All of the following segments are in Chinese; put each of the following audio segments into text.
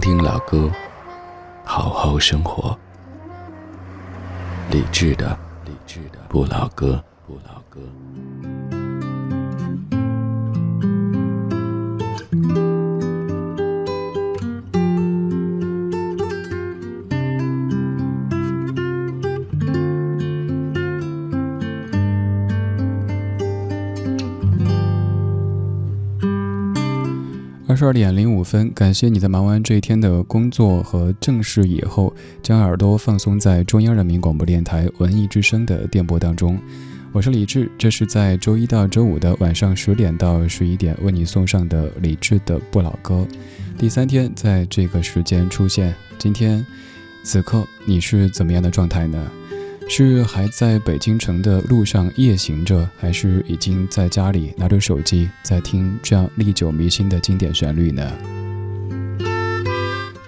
听老歌，好好生活。理智的，理智的不老歌，不老歌。十二点零五分，感谢你在忙完这一天的工作和正事以后，将耳朵放松在中央人民广播电台文艺之声的电波当中。我是李志，这是在周一到周五的晚上十点到十一点为你送上的李志的不老歌。第三天在这个时间出现，今天此刻你是怎么样的状态呢？是还在北京城的路上夜行着，还是已经在家里拿着手机在听这样历久弥新的经典旋律呢？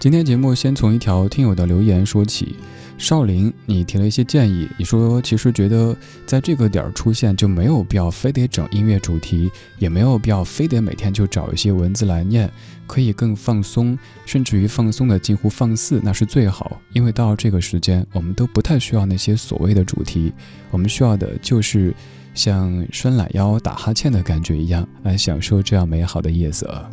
今天节目先从一条听友的留言说起。少林，你提了一些建议。你说，其实觉得在这个点儿出现就没有必要非得整音乐主题，也没有必要非得每天就找一些文字来念，可以更放松，甚至于放松的近乎放肆，那是最好。因为到了这个时间，我们都不太需要那些所谓的主题，我们需要的就是像伸懒腰、打哈欠的感觉一样，来享受这样美好的夜色。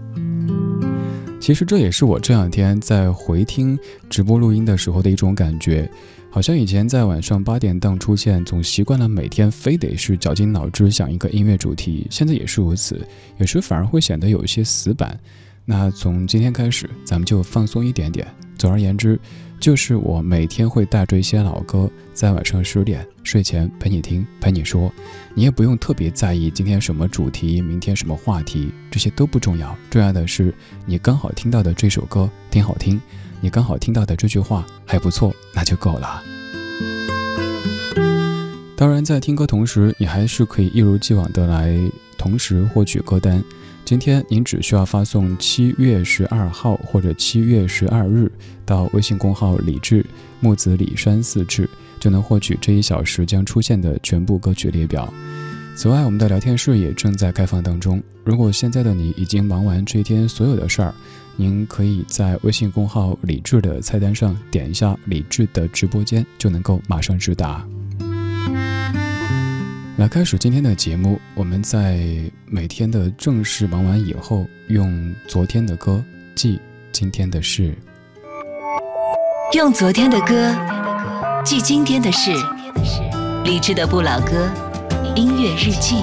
其实这也是我这两天在回听直播录音的时候的一种感觉，好像以前在晚上八点档出现，总习惯了每天非得是绞尽脑汁想一个音乐主题，现在也是如此，有时反而会显得有一些死板。那从今天开始，咱们就放松一点点。总而言之。就是我每天会带着一些老歌，在晚上十点睡前陪你听，陪你说，你也不用特别在意今天什么主题，明天什么话题，这些都不重要，重要的是你刚好听到的这首歌挺好听，你刚好听到的这句话还不错，那就够了。当然，在听歌同时，你还是可以一如既往的来同时获取歌单。今天您只需要发送七月十二号或者七月十二日到微信公号“李志木子李山四志”，就能获取这一小时将出现的全部歌曲列表。此外，我们的聊天室也正在开放当中。如果现在的你已经忙完这一天所有的事儿，您可以在微信公号“李志”的菜单上点一下“李志”的直播间，就能够马上直达。来开始今天的节目，我们在每天的正式忙完以后，用昨天的歌记今天的事，用昨天的歌记今天的事，理智的不老歌，音乐日记。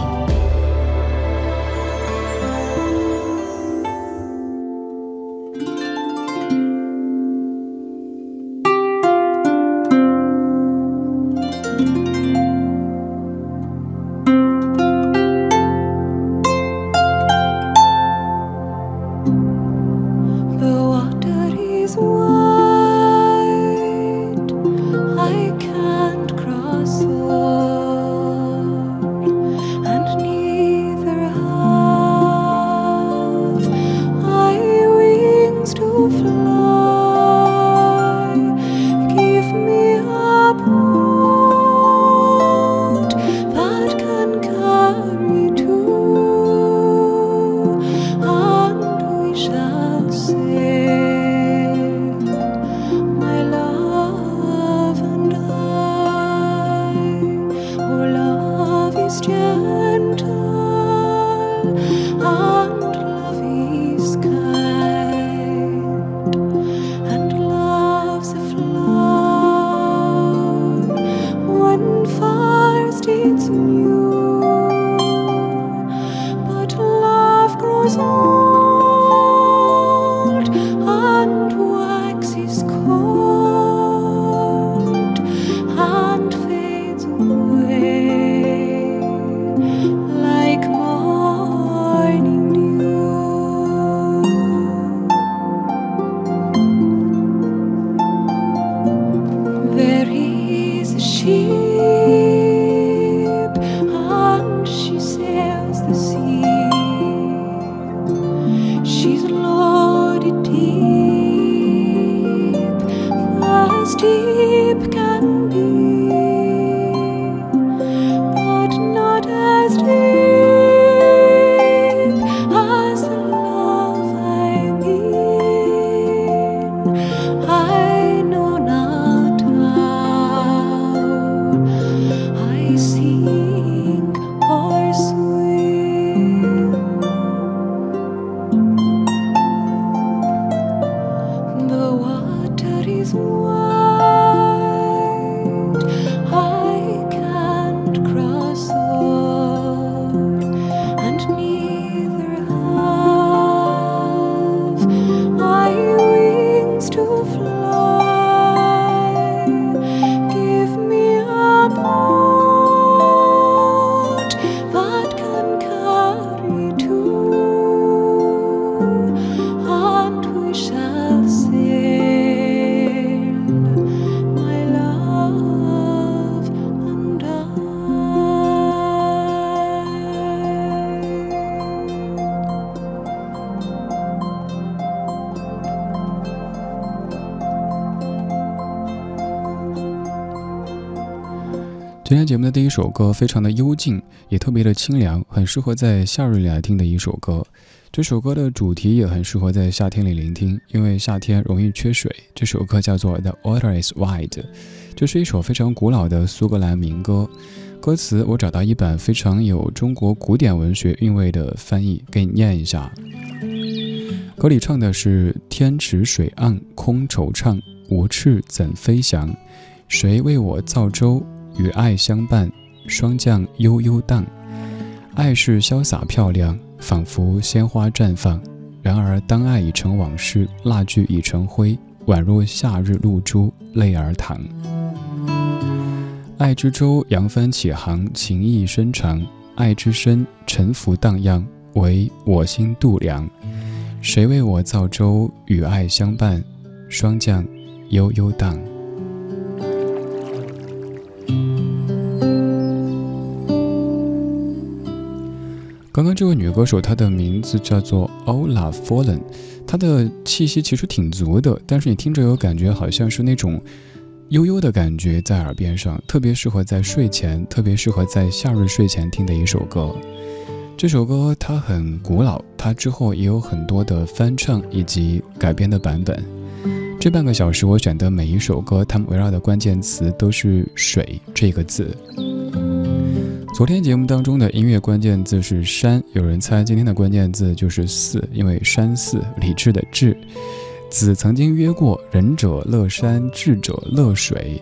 节目的第一首歌非常的幽静，也特别的清凉，很适合在夏日里来听的一首歌。这首歌的主题也很适合在夏天里聆听，因为夏天容易缺水。这首歌叫做《The Water Is Wide》，这是一首非常古老的苏格兰民歌。歌词我找到一版非常有中国古典文学韵味的翻译，给你念一下。歌里唱的是：“天池水岸空惆怅，无翅怎飞翔？谁为我造舟？”与爱相伴，霜降悠悠荡。爱是潇洒漂亮，仿佛鲜花绽放。然而当爱已成往事，蜡炬已成灰，宛若夏日露珠，泪儿淌。爱之舟扬帆起航，情意深长。爱之深，沉浮荡漾，唯我心度量。谁为我造舟？与爱相伴，霜降悠悠荡。刚刚这位女歌手，她的名字叫做 Ola Fallen，她的气息其实挺足的，但是你听着有感觉，好像是那种悠悠的感觉在耳边上，特别适合在睡前，特别适合在夏日睡前听的一首歌。这首歌它很古老，它之后也有很多的翻唱以及改编的版本。这半个小时我选的每一首歌，它们围绕的关键词都是“水”这个字。昨天节目当中的音乐关键字是山，有人猜今天的关键字就是寺，因为山寺理智的智。子曾经约过仁者乐山，智者乐水。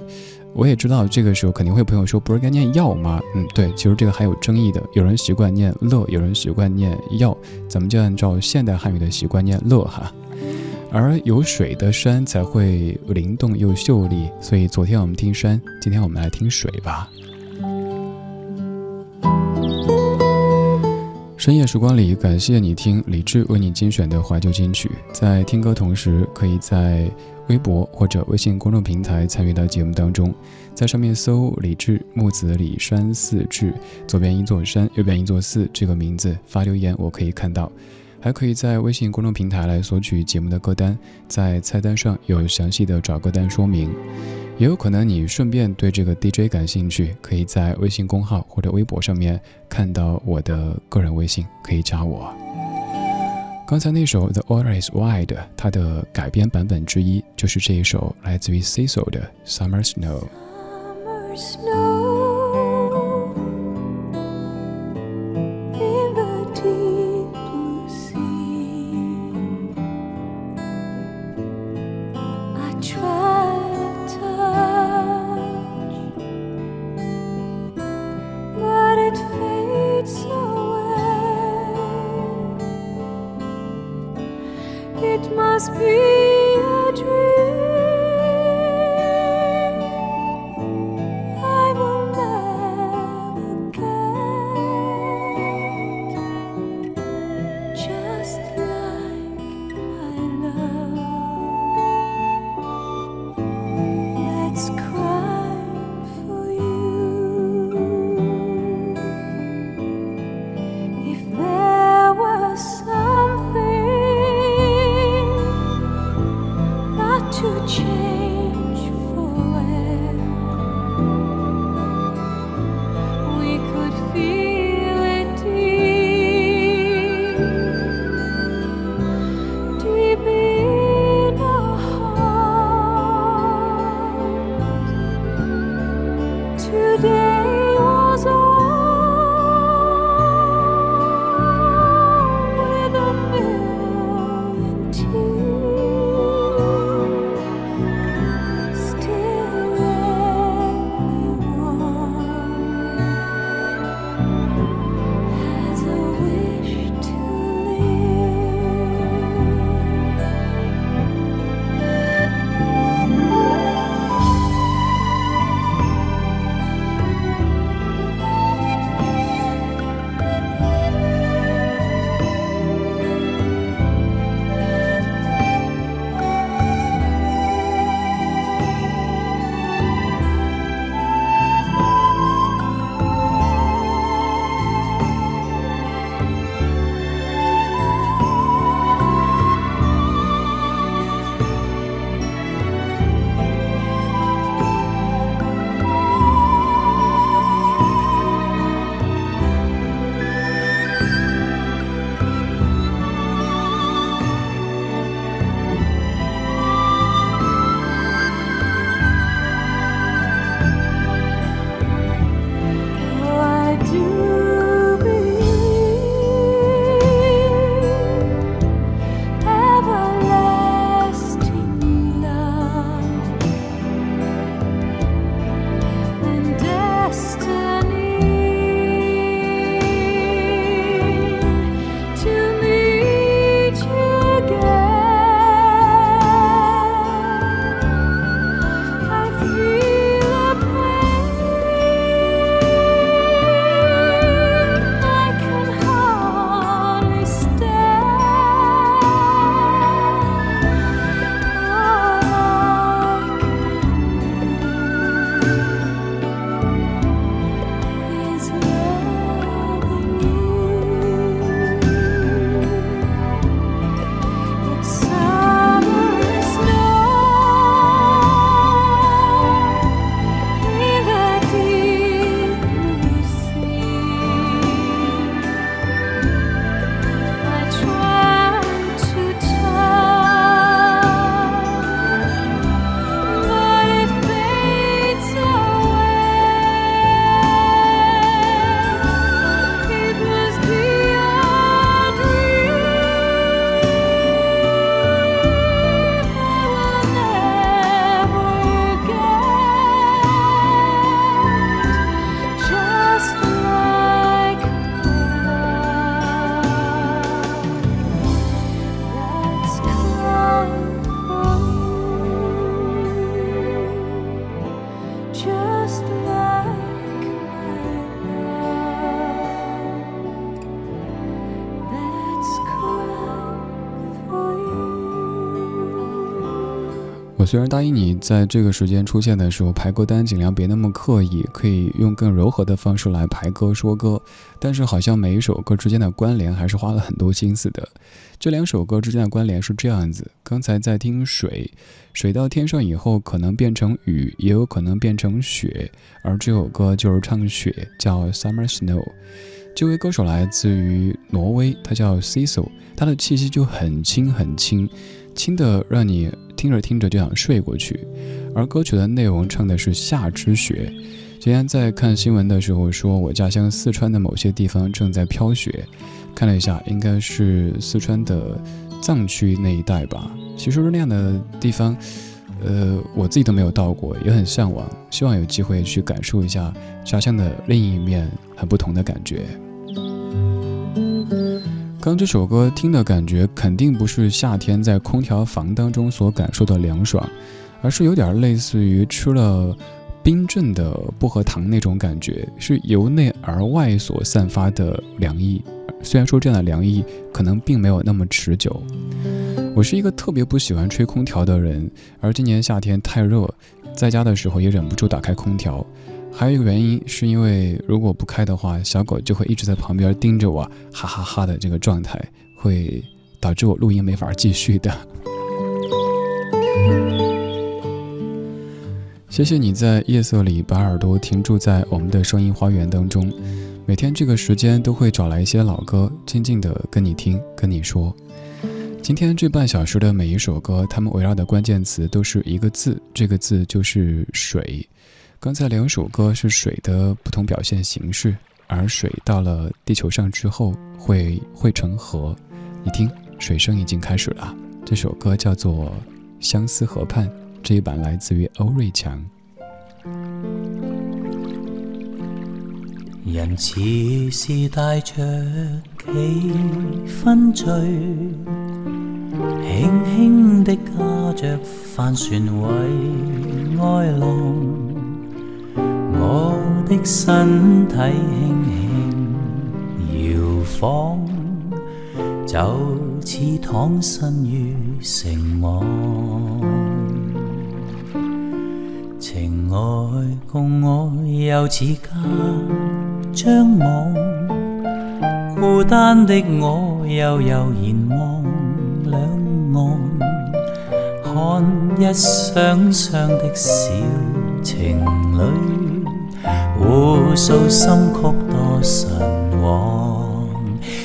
我也知道这个时候肯定会有朋友说，不是该念药吗？嗯，对，其实这个还有争议的，有人习惯念乐，有人习惯念药，咱们就按照现代汉语的习惯念乐哈。而有水的山才会灵动又秀丽，所以昨天我们听山，今天我们来听水吧。深夜时光里，感谢你听李志为你精选的怀旧金曲。在听歌同时，可以在微博或者微信公众平台参与到节目当中，在上面搜“李志木子李山寺志”，左边一座山，右边一座寺这个名字发留言，我可以看到。还可以在微信公众平台来索取节目的歌单，在菜单上有详细的找歌单说明。也有可能你顺便对这个 DJ 感兴趣，可以在微信公号或者微博上面看到我的个人微信，可以加我。刚才那首《The Order Is Wide》，它的改编版本之一就是这一首来自于 Cecil 的《Summer Snow》。虽然答应你，在这个时间出现的时候排歌单尽量别那么刻意，可以用更柔和的方式来排歌说歌，但是好像每一首歌之间的关联还是花了很多心思的。这两首歌之间的关联是这样子：刚才在听水，水到天上以后可能变成雨，也有可能变成雪，而这首歌就是唱雪，叫 Summer Snow。这位歌手来自于挪威，他叫 Cecil，他的气息就很轻很轻，轻的让你听着听着就想睡过去。而歌曲的内容唱的是夏之雪。今天在看新闻的时候说，我家乡四川的某些地方正在飘雪，看了一下，应该是四川的藏区那一带吧。其实那样的地方，呃，我自己都没有到过，也很向往，希望有机会去感受一下家乡的另一面，很不同的感觉。刚这首歌听的感觉肯定不是夏天在空调房当中所感受的凉爽，而是有点类似于吃了冰镇的薄荷糖那种感觉，是由内而外所散发的凉意。虽然说这样的凉意可能并没有那么持久。我是一个特别不喜欢吹空调的人，而今年夏天太热，在家的时候也忍不住打开空调。还有一个原因，是因为如果不开的话，小狗就会一直在旁边盯着我，哈哈哈的这个状态，会导致我录音没法继续的。谢谢你在夜色里把耳朵停住在我们的声音花园当中，每天这个时间都会找来一些老歌，静静的跟你听，跟你说。今天这半小时的每一首歌，它们围绕的关键词都是一个字，这个字就是水。刚才两首歌是水的不同表现形式，而水到了地球上之后会汇成河。你听，水声已经开始了。这首歌叫做《相思河畔》，这一版来自于欧瑞强。人似是带着几分醉，轻轻的驾着帆船为爱浪。我的身体轻轻摇晃，就似躺身于城网。情爱共我又似隔张网，孤单的我悠悠然望两岸，看一双双的小情侣。互诉心曲多神往，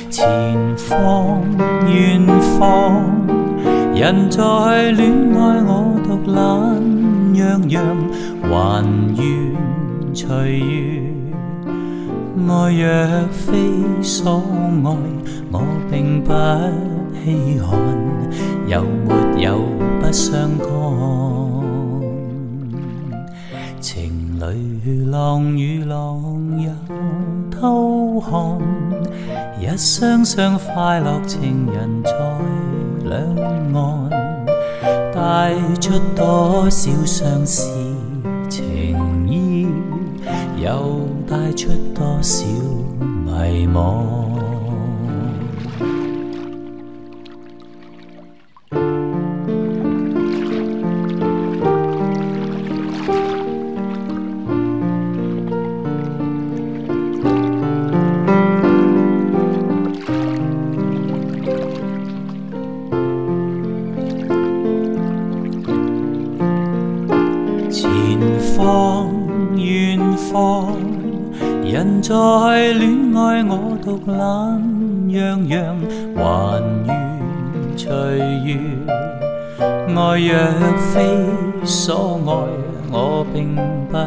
前方远方，人在恋爱我独懒洋洋，还愿随遇。爱若非所爱，我并不稀罕，有没有不相干情。如浪与浪又偷看，一双双快乐情人在两岸，带出多少相思情意，又带出多少迷惘。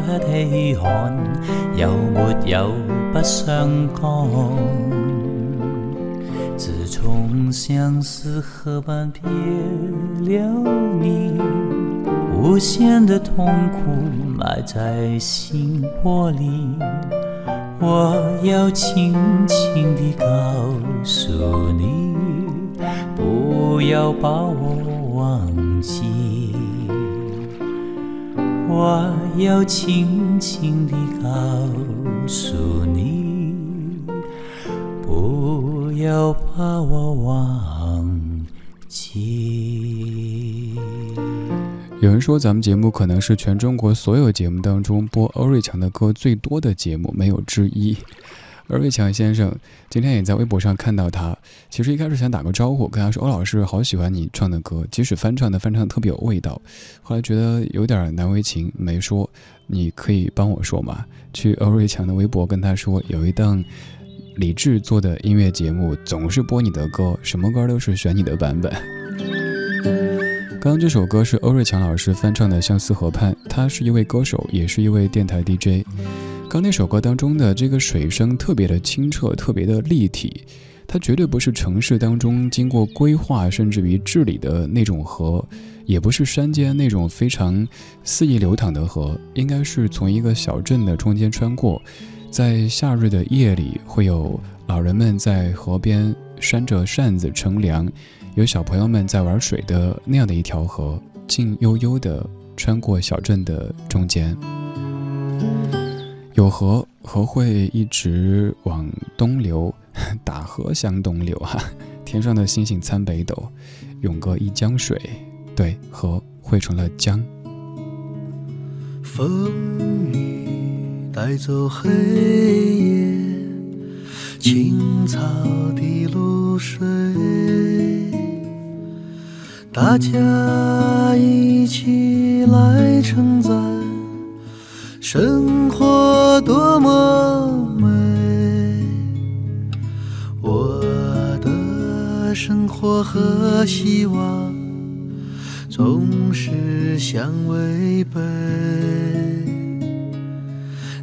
稀罕，有没有不相干？自从相思河畔别了你，无限的痛苦埋在心窝里。我要轻轻地告诉你，不要把我忘记。我要轻轻地告诉你，不要把我忘记。有人说咱们节目可能是全中国所有节目当中播欧瑞强的歌最多的节目，没有之一。欧瑞强先生今天也在微博上看到他，其实一开始想打个招呼，跟他说：“欧老师好喜欢你唱的歌，即使翻唱的翻唱特别有味道。”后来觉得有点难为情，没说。你可以帮我说吗？去欧瑞强的微博跟他说，有一档李志做的音乐节目，总是播你的歌，什么歌都是选你的版本。刚刚这首歌是欧瑞强老师翻唱的《相思河畔》，他是一位歌手，也是一位电台 DJ。刚那首歌当中的这个水声特别的清澈，特别的立体，它绝对不是城市当中经过规划甚至于治理的那种河，也不是山间那种非常肆意流淌的河，应该是从一个小镇的中间穿过，在夏日的夜里，会有老人们在河边扇着扇子乘凉。有小朋友们在玩水的那样的一条河，静悠悠地穿过小镇的中间。有河，河会一直往东流，大河向东流哈。天上的星星参北斗，永隔一江水，对，河汇成了江。风雨带走黑夜，青草的露水。大家一起来称赞生活多么美，我的生活和希望总是相违背。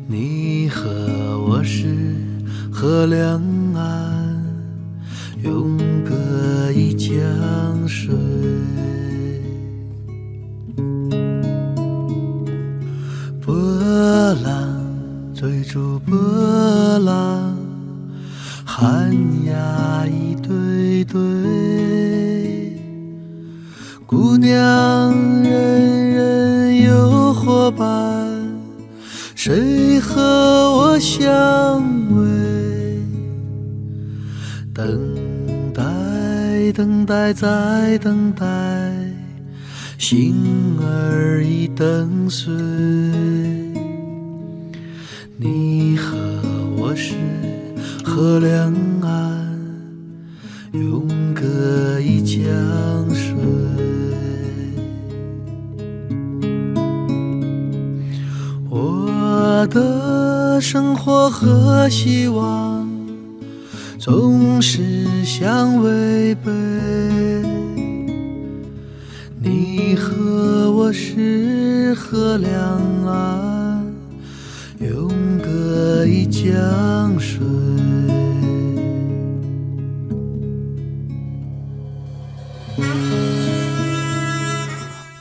你和我是河两岸，永隔一江水。追逐波浪，寒鸦一对对，姑娘人人有伙伴，谁和我相偎？等待，等待，再等待，心儿已等碎。你和我是河两岸，永隔一江水。我的生活和希望总是相违背。你和我是河两岸。永一江水。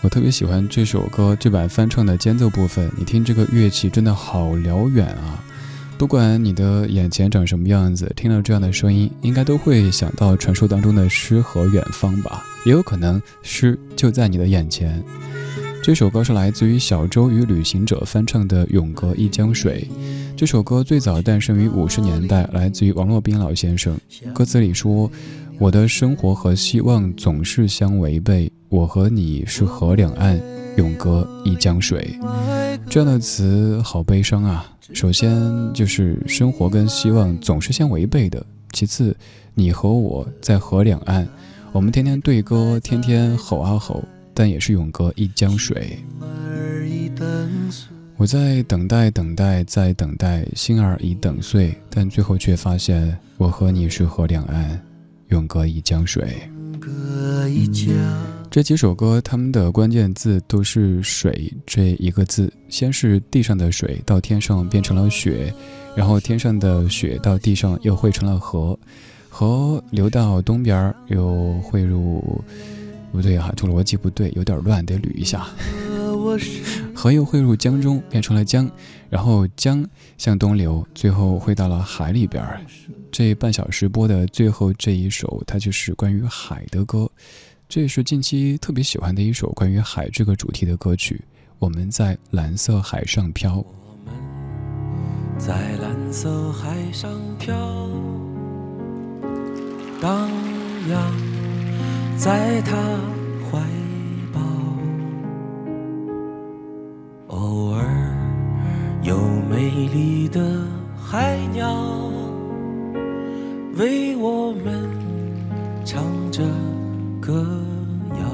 我特别喜欢这首歌这版翻唱的间奏部分，你听这个乐器真的好辽远啊！不管你的眼前长什么样子，听到这样的声音，应该都会想到传说当中的诗和远方吧？也有可能诗就在你的眼前。这首歌是来自于小周与旅行者翻唱的《永隔一江水》。这首歌最早诞生于五十年代，来自于王洛宾老先生。歌词里说：“我的生活和希望总是相违背，我和你是河两岸，永隔一江水。”这样的词好悲伤啊！首先就是生活跟希望总是相违背的，其次你和我在河两岸，我们天天对歌，天天吼啊吼，但也是永隔一江水。我在等待，等待，在等待，心儿已等碎，但最后却发现，我和你是河两岸，永隔一江水。这几首歌，他们的关键字都是“水”这一个字。先是地上的水到天上变成了雪，然后天上的雪到地上又汇成了河，河流到东边又汇入，不对哈，这逻辑不对，有点乱，得捋一下。河又汇入江中，变成了江，然后江向东流，最后汇到了海里边。这半小时播的最后这一首，它就是关于海的歌，这也是近期特别喜欢的一首关于海这个主题的歌曲。我们在蓝色海上飘，我们在蓝色海上飘，荡漾在他怀抱偶尔有美丽的海鸟为我们唱着歌谣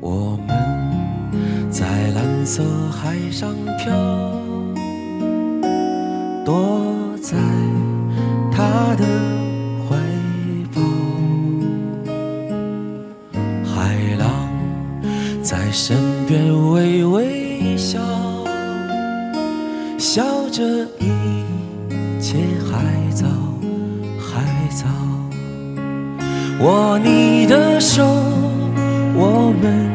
我们在蓝色海上飘身边微微笑，笑着一切还早，还早。握你的手，我们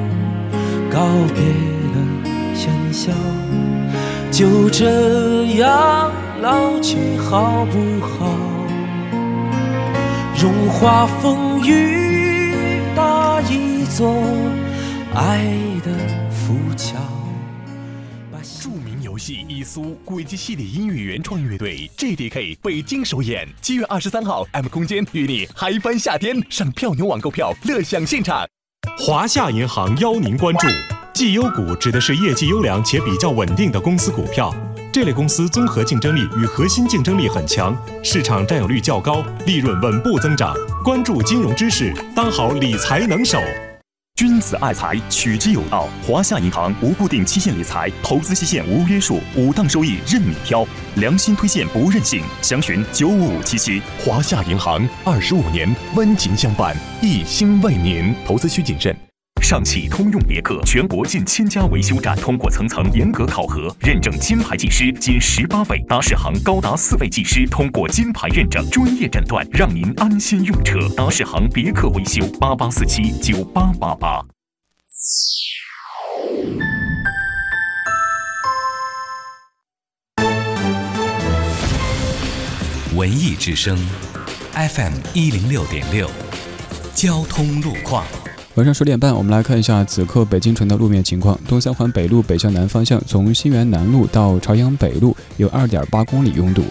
告别了喧嚣，就这样老去好不好？荣华风雨搭一座爱苏》轨迹系列音乐原创乐队 JDK 北京首演，七月二十三号，M 空间与你嗨翻夏天，上票牛网购票，乐享现场。华夏银行邀您关注，绩优股指的是业绩优良且比较稳定的公司股票。这类公司综合竞争力与核心竞争力很强，市场占有率较高，利润稳步增长。关注金融知识，当好理财能手。君子爱财，取之有道。华夏银行无固定期限理财，投资期限无约束，五档收益任你挑，良心推荐不任性。详询九五五七七。华夏银行二十五年温情相伴，一心为您。投资需谨慎。上汽通用别克全国近千家维修站通过层层严格考核，认证金牌技师仅十八位，达世行高达四位技师通过金牌认证，专业诊断，让您安心用车。达世行别克维修八八四七九八八八。文艺之声，FM 一零六点六，交通路况。晚上十点半，我们来看一下此刻北京城的路面情况。东三环北路北向南方向，从新源南路到朝阳北路有二点八公里拥堵；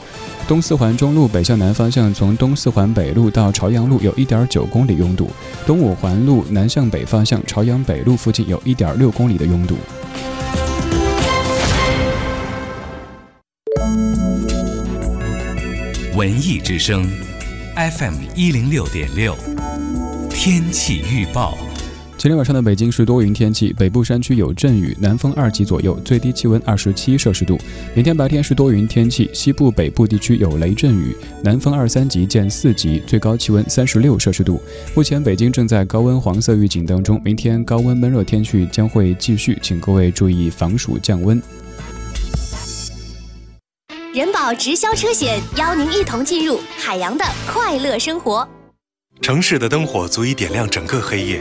东四环中路北向南方向，从东四环北路到朝阳路有一点九公里拥堵；东五环路南向北方向，朝阳北路附近有一点六公里的拥堵。文艺之声，FM 一零六点六，天气预报。今天晚上的北京是多云天气，北部山区有阵雨，南风二级左右，最低气温二十七摄氏度。明天白天是多云天气，西部、北部地区有雷阵雨，南风二三级见四级，最高气温三十六摄氏度。目前北京正在高温黄色预警当中，明天高温闷热天气将会继续，请各位注意防暑降温。人保直销车险邀您一同进入海洋的快乐生活。城市的灯火足以点亮整个黑夜，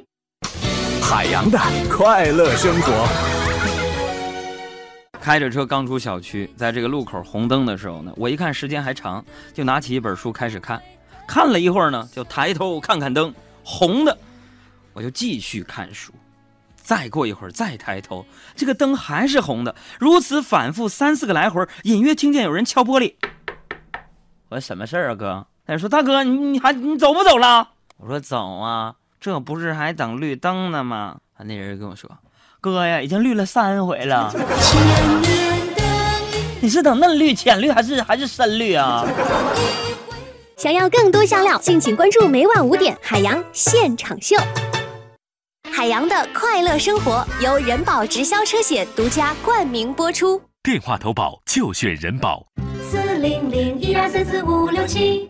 海洋的快乐生活。开着车刚出小区，在这个路口红灯的时候呢，我一看时间还长，就拿起一本书开始看。看了一会儿呢，就抬头看看灯，红的，我就继续看书。再过一会儿再抬头，这个灯还是红的，如此反复三四个来回，隐约听见有人敲玻璃。我说什么事儿啊，哥？他说大哥，你你还你走不走了？我说走啊，这不是还等绿灯呢吗？啊，那人跟我说，哥呀，已经绿了三回了。你是等嫩绿、浅绿还是还是深绿啊？想要更多香料，敬请关注每晚五点海洋现场秀。海洋的快乐生活由人保直销车险独家冠名播出。电话投保就选人保。四零零一二三四五六七。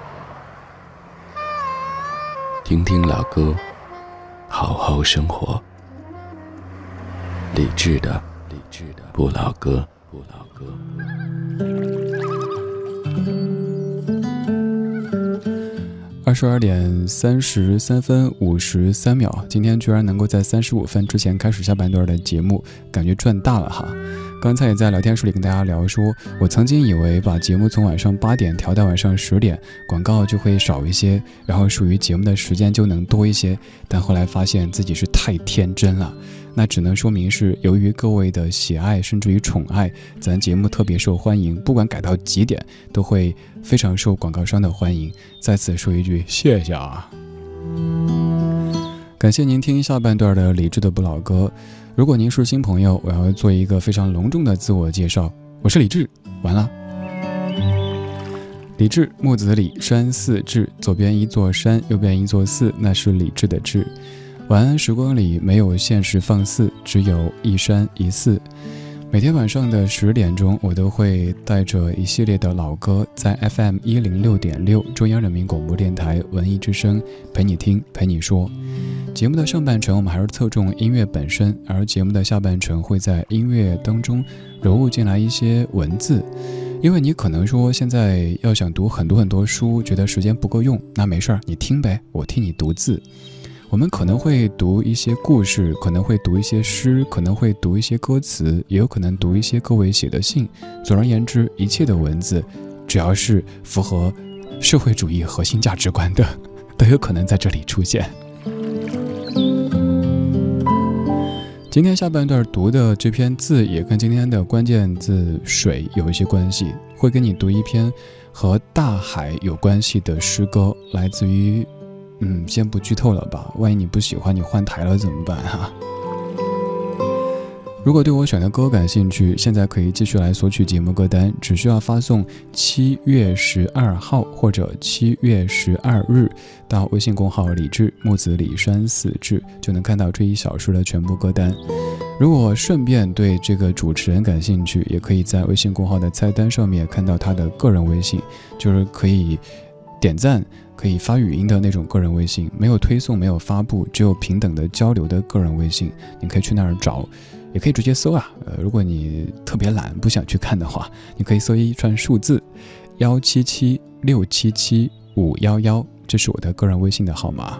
听听老歌，好好生活。理智的，理智的不老歌，不老歌。二十二点三十三分五十三秒，今天居然能够在三十五分之前开始下半段的节目，感觉赚大了哈！刚才也在聊天室里跟大家聊说，我曾经以为把节目从晚上八点调到晚上十点，广告就会少一些，然后属于节目的时间就能多一些，但后来发现自己是太天真了。那只能说明是由于各位的喜爱，甚至于宠爱，咱节目特别受欢迎。不管改到几点，都会非常受广告商的欢迎。在此说一句谢谢啊！感谢您听下半段的理智的不老歌。如果您是新朋友，我要做一个非常隆重的自我介绍，我是李志。完了，李志，木子李，山寺志，左边一座山，右边一座寺，那是李志的志。晚安时光里没有现实放肆，只有一山一寺。每天晚上的十点钟，我都会带着一系列的老歌，在 FM 一零六点六中央人民广播电台文艺之声陪你听，陪你说。节目的上半程我们还是侧重音乐本身，而节目的下半程会在音乐当中融入进来一些文字。因为你可能说现在要想读很多很多书，觉得时间不够用，那没事儿，你听呗，我替你读字。我们可能会读一些故事，可能会读一些诗，可能会读一些歌词，也有可能读一些各位写的信。总而言之，一切的文字，只要是符合社会主义核心价值观的，都有可能在这里出现。今天下半段读的这篇字，也跟今天的关键字“水”有一些关系，会跟你读一篇和大海有关系的诗歌，来自于。嗯，先不剧透了吧，万一你不喜欢，你换台了怎么办哈？如果对我选的歌感兴趣，现在可以继续来索取节目歌单，只需要发送七月十二号或者七月十二日到微信公号李志木子李山四志，就能看到这一小时的全部歌单。如果顺便对这个主持人感兴趣，也可以在微信公号的菜单上面看到他的个人微信，就是可以点赞。可以发语音的那种个人微信，没有推送，没有发布，只有平等的交流的个人微信，你可以去那儿找，也可以直接搜啊。呃，如果你特别懒，不想去看的话，你可以搜一串数字，幺七七六七七五幺幺，这是我的个人微信的号码。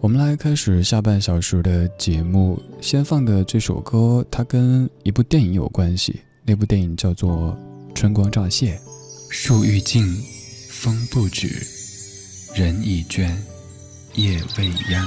我们来开始下半小时的节目，先放的这首歌，它跟一部电影有关系，那部电影叫做《春光乍泄》，树欲静。风不止，人已倦，夜未央。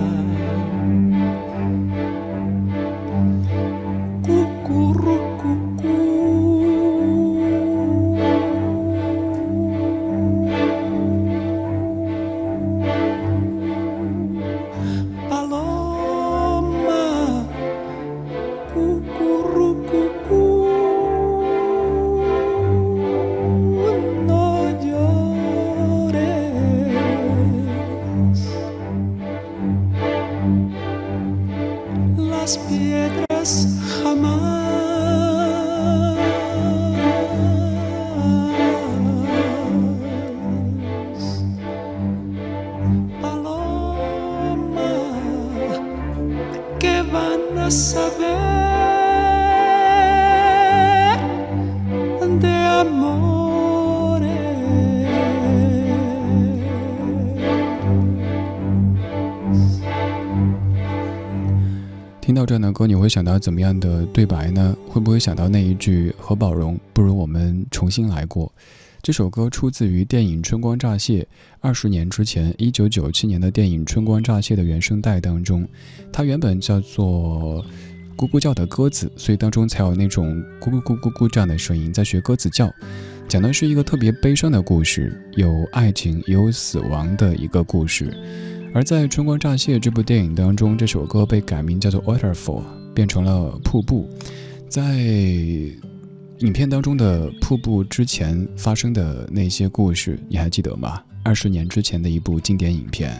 想到怎么样的对白呢？会不会想到那一句“何宝荣，不如我们重新来过”？这首歌出自于电影《春光乍泄》，二十年之前，一九九七年的电影《春光乍泄》的原声带当中，它原本叫做“咕咕叫的鸽子”，所以当中才有那种咕咕咕咕咕这样的声音，在学鸽子叫。讲的是一个特别悲伤的故事，有爱情也有死亡的一个故事。而在《春光乍泄》这部电影当中，这首歌被改名叫做《Waterfall》，变成了瀑布。在影片当中的瀑布之前发生的那些故事，你还记得吗？二十年之前的一部经典影片。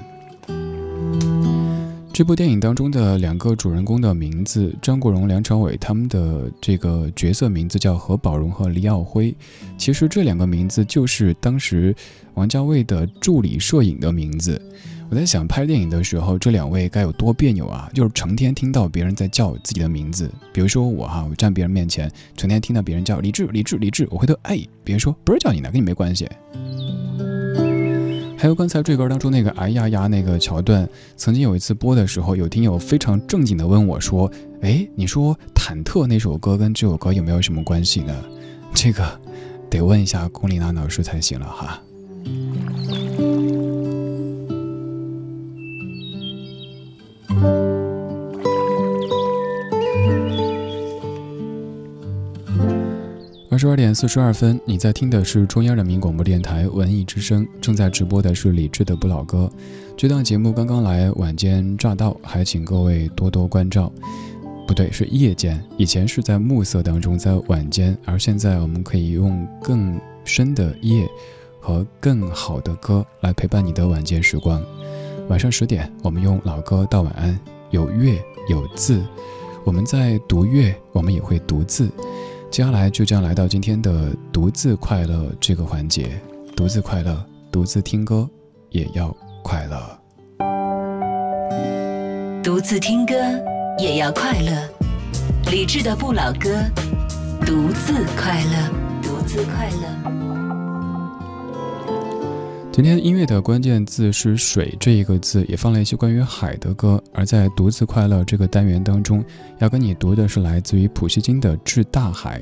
这部电影当中的两个主人公的名字，张国荣、梁朝伟他们的这个角色名字叫何宝荣和黎耀辉。其实这两个名字就是当时王家卫的助理摄影的名字。我在想，拍电影的时候，这两位该有多别扭啊！就是成天听到别人在叫自己的名字，比如说我哈，我站别人面前，成天听到别人叫李志、李志、李志，我回头哎，别人说不是叫你的，跟你没关系。还有刚才这歌当中那个哎呀呀那个桥段，曾经有一次播的时候，有听友非常正经的问我说：“哎，你说忐忑那首歌跟这首歌有没有什么关系呢？”这个得问一下龚丽娜老师才行了哈。十二点四十二分，你在听的是中央人民广播电台文艺之声，正在直播的是李志的不老歌。这档节目刚刚来晚间乍到，还请各位多多关照。不对，是夜间，以前是在暮色当中，在晚间，而现在我们可以用更深的夜和更好的歌来陪伴你的晚间时光。晚上十点，我们用老歌道晚安，有乐有字，我们在读乐，我们也会读字。接下来就将来到今天的独自快乐这个环节，独自快乐，独自听歌也要快乐，独自听歌也要快乐。理智的不老歌，独自快乐，独自快乐。今天音乐的关键字是“水”这一个字，也放了一些关于海的歌。而在“独自快乐”这个单元当中，要跟你读的是来自于普希金的《致大海》。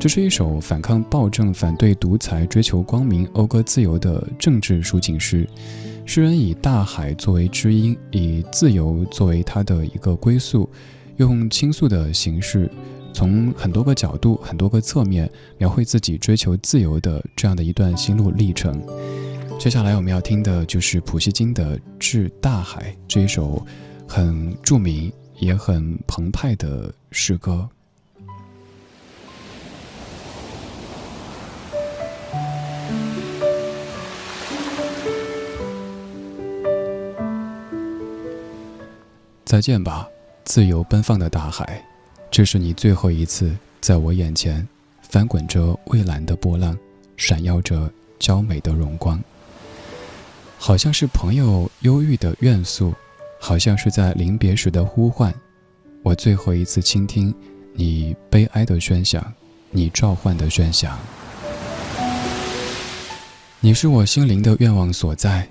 这是一首反抗暴政、反对独裁、追求光明、讴歌自由的政治抒情诗。诗人以大海作为知音，以自由作为他的一个归宿，用倾诉的形式，从很多个角度、很多个侧面描绘自己追求自由的这样的一段心路历程。接下来我们要听的就是普希金的《致大海》这一首很著名也很澎湃的诗歌。再见吧，自由奔放的大海，这是你最后一次在我眼前翻滚着蔚蓝的波浪，闪耀着娇美的荣光。好像是朋友忧郁的怨诉，好像是在临别时的呼唤。我最后一次倾听你悲哀的喧响，你召唤的喧响。你是我心灵的愿望所在，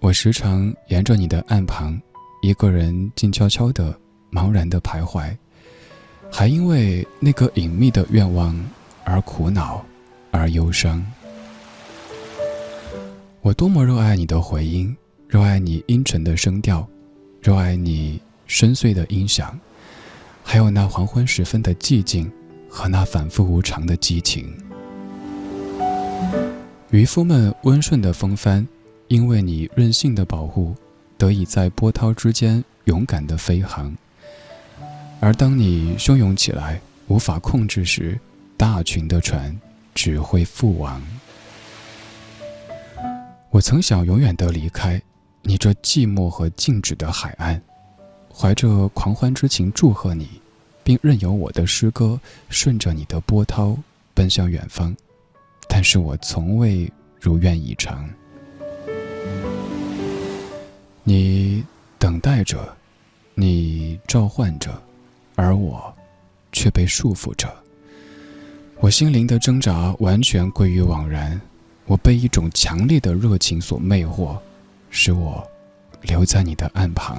我时常沿着你的岸旁。一个人静悄悄的、茫然的徘徊，还因为那个隐秘的愿望而苦恼，而忧伤。我多么热爱你的回音，热爱你阴沉的声调，热爱你深邃的音响，还有那黄昏时分的寂静和那反复无常的激情。渔夫们温顺的风帆，因为你任性的保护。得以在波涛之间勇敢地飞航，而当你汹涌起来无法控制时，大群的船只会覆亡。我曾想永远地离开你这寂寞和静止的海岸，怀着狂欢之情祝贺你，并任由我的诗歌顺着你的波涛奔向远方，但是我从未如愿以偿。你等待着，你召唤着，而我却被束缚着。我心灵的挣扎完全归于枉然，我被一种强烈的热情所魅惑，使我留在你的岸旁。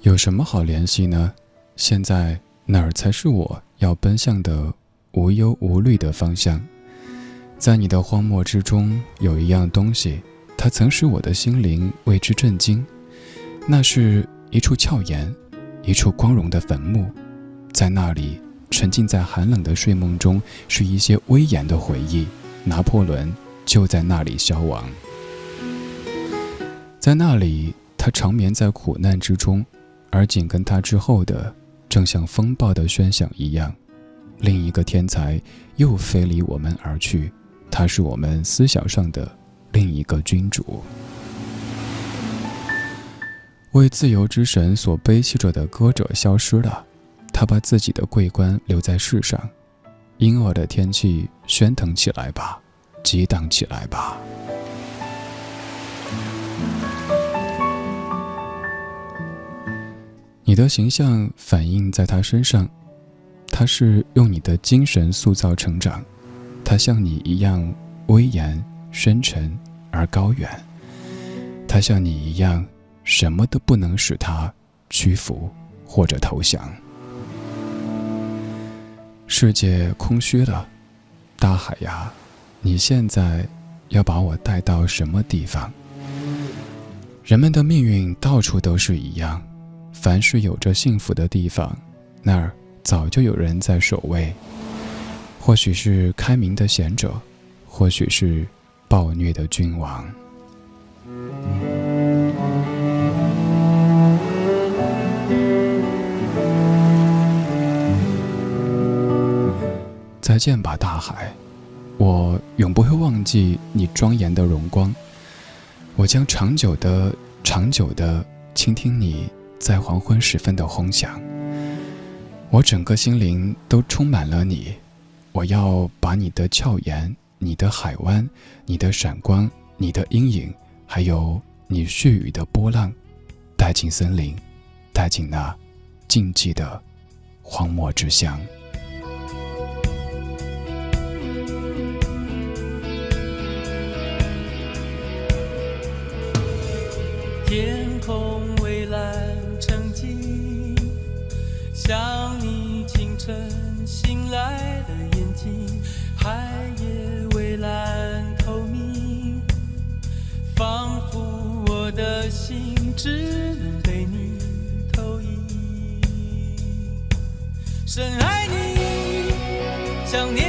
有什么好联系呢？现在哪儿才是我要奔向的无忧无虑的方向？在你的荒漠之中，有一样东西，它曾使我的心灵为之震惊。那是一处峭岩，一处光荣的坟墓，在那里沉浸在寒冷的睡梦中，是一些威严的回忆。拿破仑就在那里消亡，在那里，他长眠在苦难之中。而紧跟他之后的，正像风暴的喧响一样，另一个天才又飞离我们而去。他是我们思想上的另一个君主。为自由之神所背弃着的歌者消失了，他把自己的桂冠留在世上。阴恶的天气喧腾起来吧，激荡起来吧。你的形象反映在他身上，他是用你的精神塑造成长，他像你一样威严、深沉而高远，他像你一样，什么都不能使他屈服或者投降。世界空虚了，大海呀，你现在要把我带到什么地方？人们的命运到处都是一样。凡是有着幸福的地方，那儿早就有人在守卫。或许是开明的贤者，或许是暴虐的君王。再见吧，大海！我永不会忘记你庄严的荣光。我将长久的、长久的倾听你。在黄昏时分的轰响，我整个心灵都充满了你。我要把你的俏颜、你的海湾、你的闪光、你的阴影，还有你絮语的波浪，带进森林，带进那静寂的荒漠之乡。心只能被你投影。深爱你，想念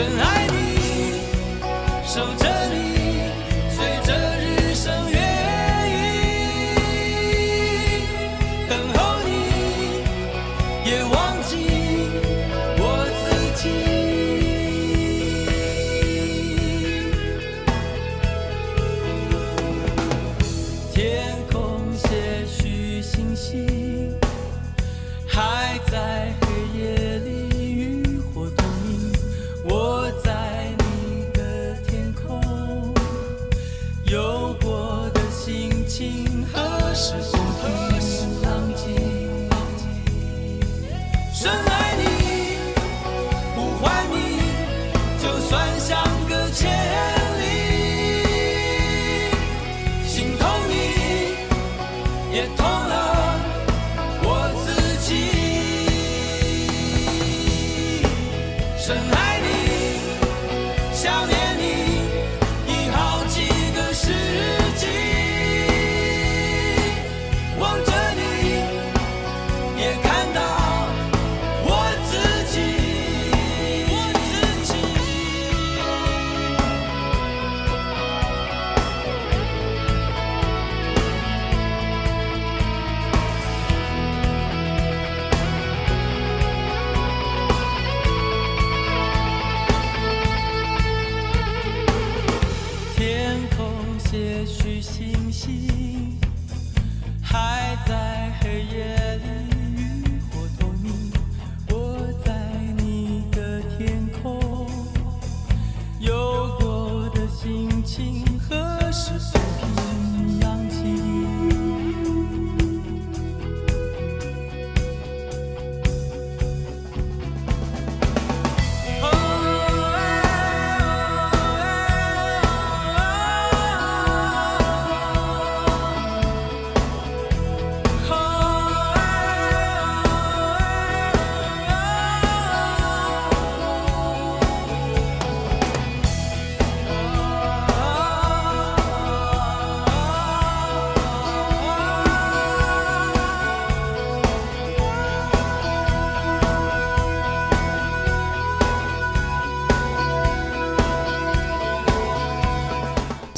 真爱你，守着你，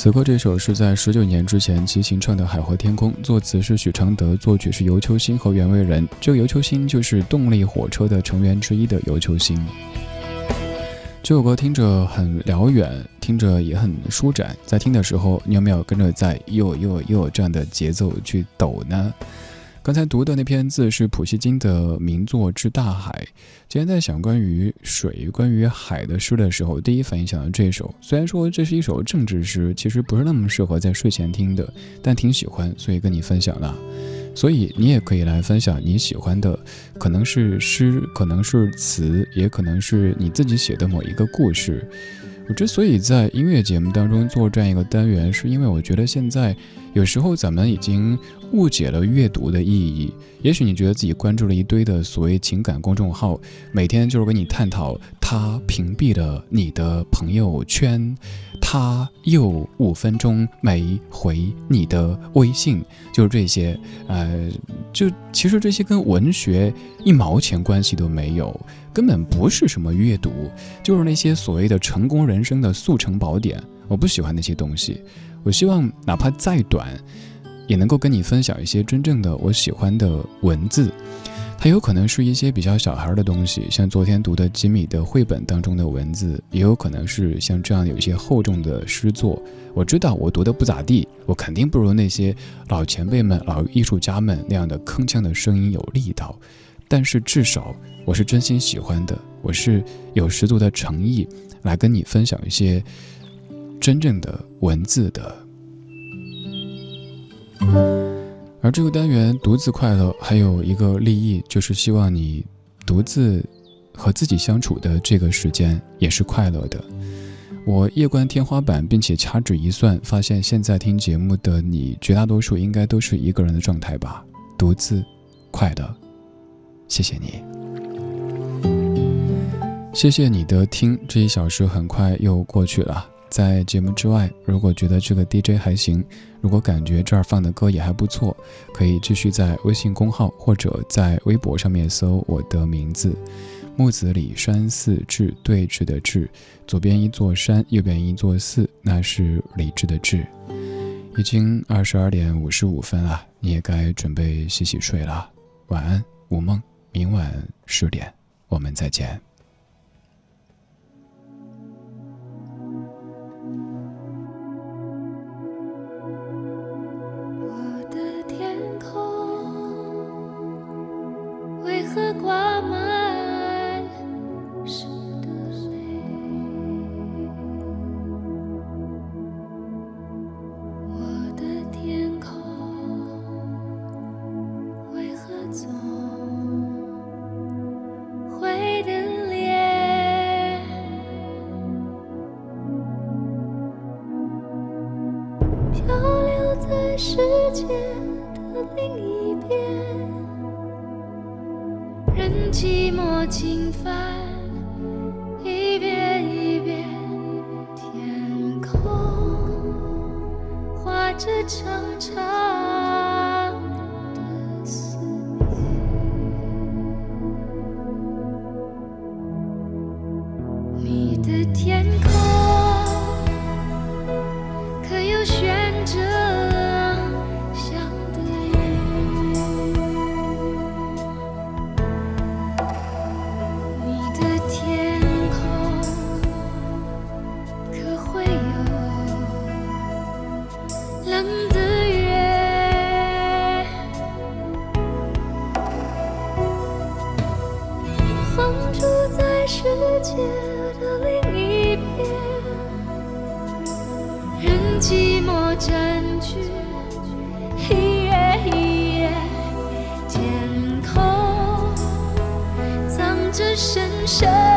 此刻这首是在十九年之前齐秦唱的《海阔天空》，作词是许常德，作曲是尤秋兴和袁惟仁。这个尤秋兴就是动力火车的成员之一的尤秋兴。这首歌听着很辽远，听着也很舒展，在听的时候，你有没有跟着在又又又这样的节奏去抖呢？刚才读的那篇字是普希金的名作《致大海》。今天在想关于水、关于海的诗的时候，第一反应想到这首。虽然说这是一首政治诗，其实不是那么适合在睡前听的，但挺喜欢，所以跟你分享了。所以你也可以来分享你喜欢的，可能是诗，可能是词，也可能是你自己写的某一个故事。我之所以在音乐节目当中做这样一个单元，是因为我觉得现在有时候咱们已经误解了阅读的意义。也许你觉得自己关注了一堆的所谓情感公众号，每天就是跟你探讨他屏蔽了你的朋友圈，他又五分钟没回你的微信，就是这些。呃，就其实这些跟文学一毛钱关系都没有。根本不是什么阅读，就是那些所谓的成功人生的速成宝典。我不喜欢那些东西，我希望哪怕再短，也能够跟你分享一些真正的我喜欢的文字。它有可能是一些比较小孩的东西，像昨天读的吉米的绘本当中的文字，也有可能是像这样有一些厚重的诗作。我知道我读的不咋地，我肯定不如那些老前辈们、老艺术家们那样的铿锵的声音有力道。但是至少我是真心喜欢的，我是有十足的诚意来跟你分享一些真正的文字的。而这个单元独自快乐还有一个利益，就是希望你独自和自己相处的这个时间也是快乐的。我夜观天花板，并且掐指一算，发现现在听节目的你，绝大多数应该都是一个人的状态吧，独自快乐。谢谢你，谢谢你的听。这一小时很快又过去了。在节目之外，如果觉得这个 DJ 还行，如果感觉这儿放的歌也还不错，可以继续在微信公号或者在微博上面搜我的名字“木子李山寺志对峙的志”，左边一座山，右边一座寺，那是李志的志。已经二十二点五十五分了，你也该准备洗洗睡了。晚安，无梦。明晚十点，我们再见。寂寞占据一夜一夜，天空藏着深深。